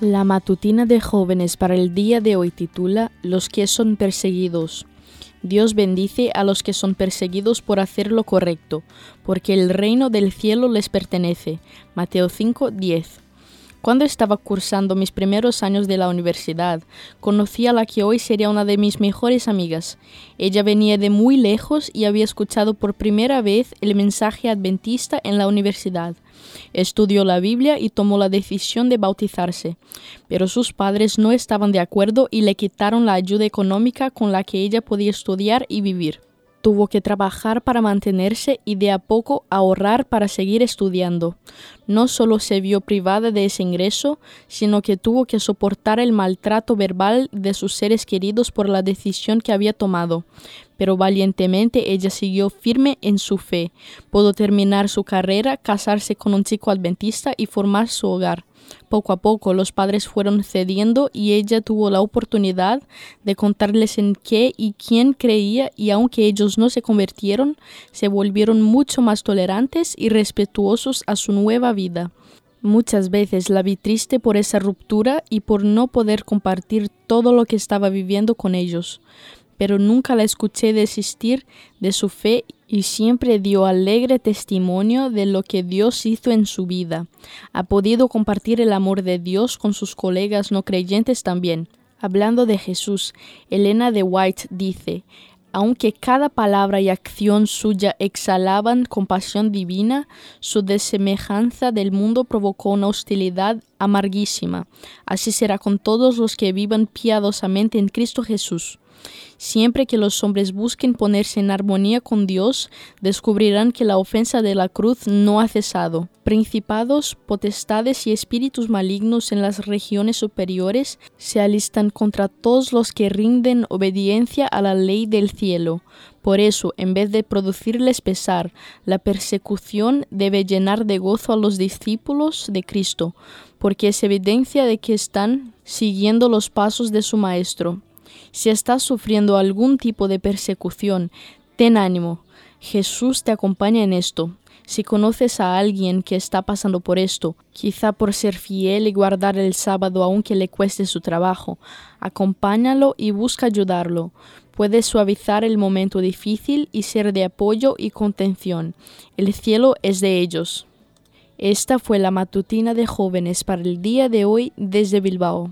La matutina de jóvenes para el día de hoy titula Los que son perseguidos. Dios bendice a los que son perseguidos por hacer lo correcto, porque el reino del cielo les pertenece. Mateo 5, 10. Cuando estaba cursando mis primeros años de la universidad, conocí a la que hoy sería una de mis mejores amigas. Ella venía de muy lejos y había escuchado por primera vez el mensaje adventista en la universidad. Estudió la Biblia y tomó la decisión de bautizarse, pero sus padres no estaban de acuerdo y le quitaron la ayuda económica con la que ella podía estudiar y vivir. Tuvo que trabajar para mantenerse y de a poco ahorrar para seguir estudiando. No solo se vio privada de ese ingreso, sino que tuvo que soportar el maltrato verbal de sus seres queridos por la decisión que había tomado. Pero valientemente ella siguió firme en su fe. Pudo terminar su carrera, casarse con un chico adventista y formar su hogar. Poco a poco los padres fueron cediendo y ella tuvo la oportunidad de contarles en qué y quién creía y aunque ellos no se convirtieron, se volvieron mucho más tolerantes y respetuosos a su nueva vida. Muchas veces la vi triste por esa ruptura y por no poder compartir todo lo que estaba viviendo con ellos, pero nunca la escuché desistir de su fe y siempre dio alegre testimonio de lo que Dios hizo en su vida. Ha podido compartir el amor de Dios con sus colegas no creyentes también. Hablando de Jesús, Elena de White dice, aunque cada palabra y acción suya exhalaban compasión divina, su desemejanza del mundo provocó una hostilidad amarguísima. Así será con todos los que vivan piadosamente en Cristo Jesús. Siempre que los hombres busquen ponerse en armonía con Dios, descubrirán que la ofensa de la cruz no ha cesado. Principados, potestades y espíritus malignos en las regiones superiores se alistan contra todos los que rinden obediencia a la ley del cielo. Por eso, en vez de producirles pesar, la persecución debe llenar de gozo a los discípulos de Cristo, porque es evidencia de que están siguiendo los pasos de su Maestro. Si estás sufriendo algún tipo de persecución, ten ánimo. Jesús te acompaña en esto. Si conoces a alguien que está pasando por esto, quizá por ser fiel y guardar el sábado aunque le cueste su trabajo, acompáñalo y busca ayudarlo. Puedes suavizar el momento difícil y ser de apoyo y contención. El cielo es de ellos. Esta fue la matutina de jóvenes para el día de hoy desde Bilbao.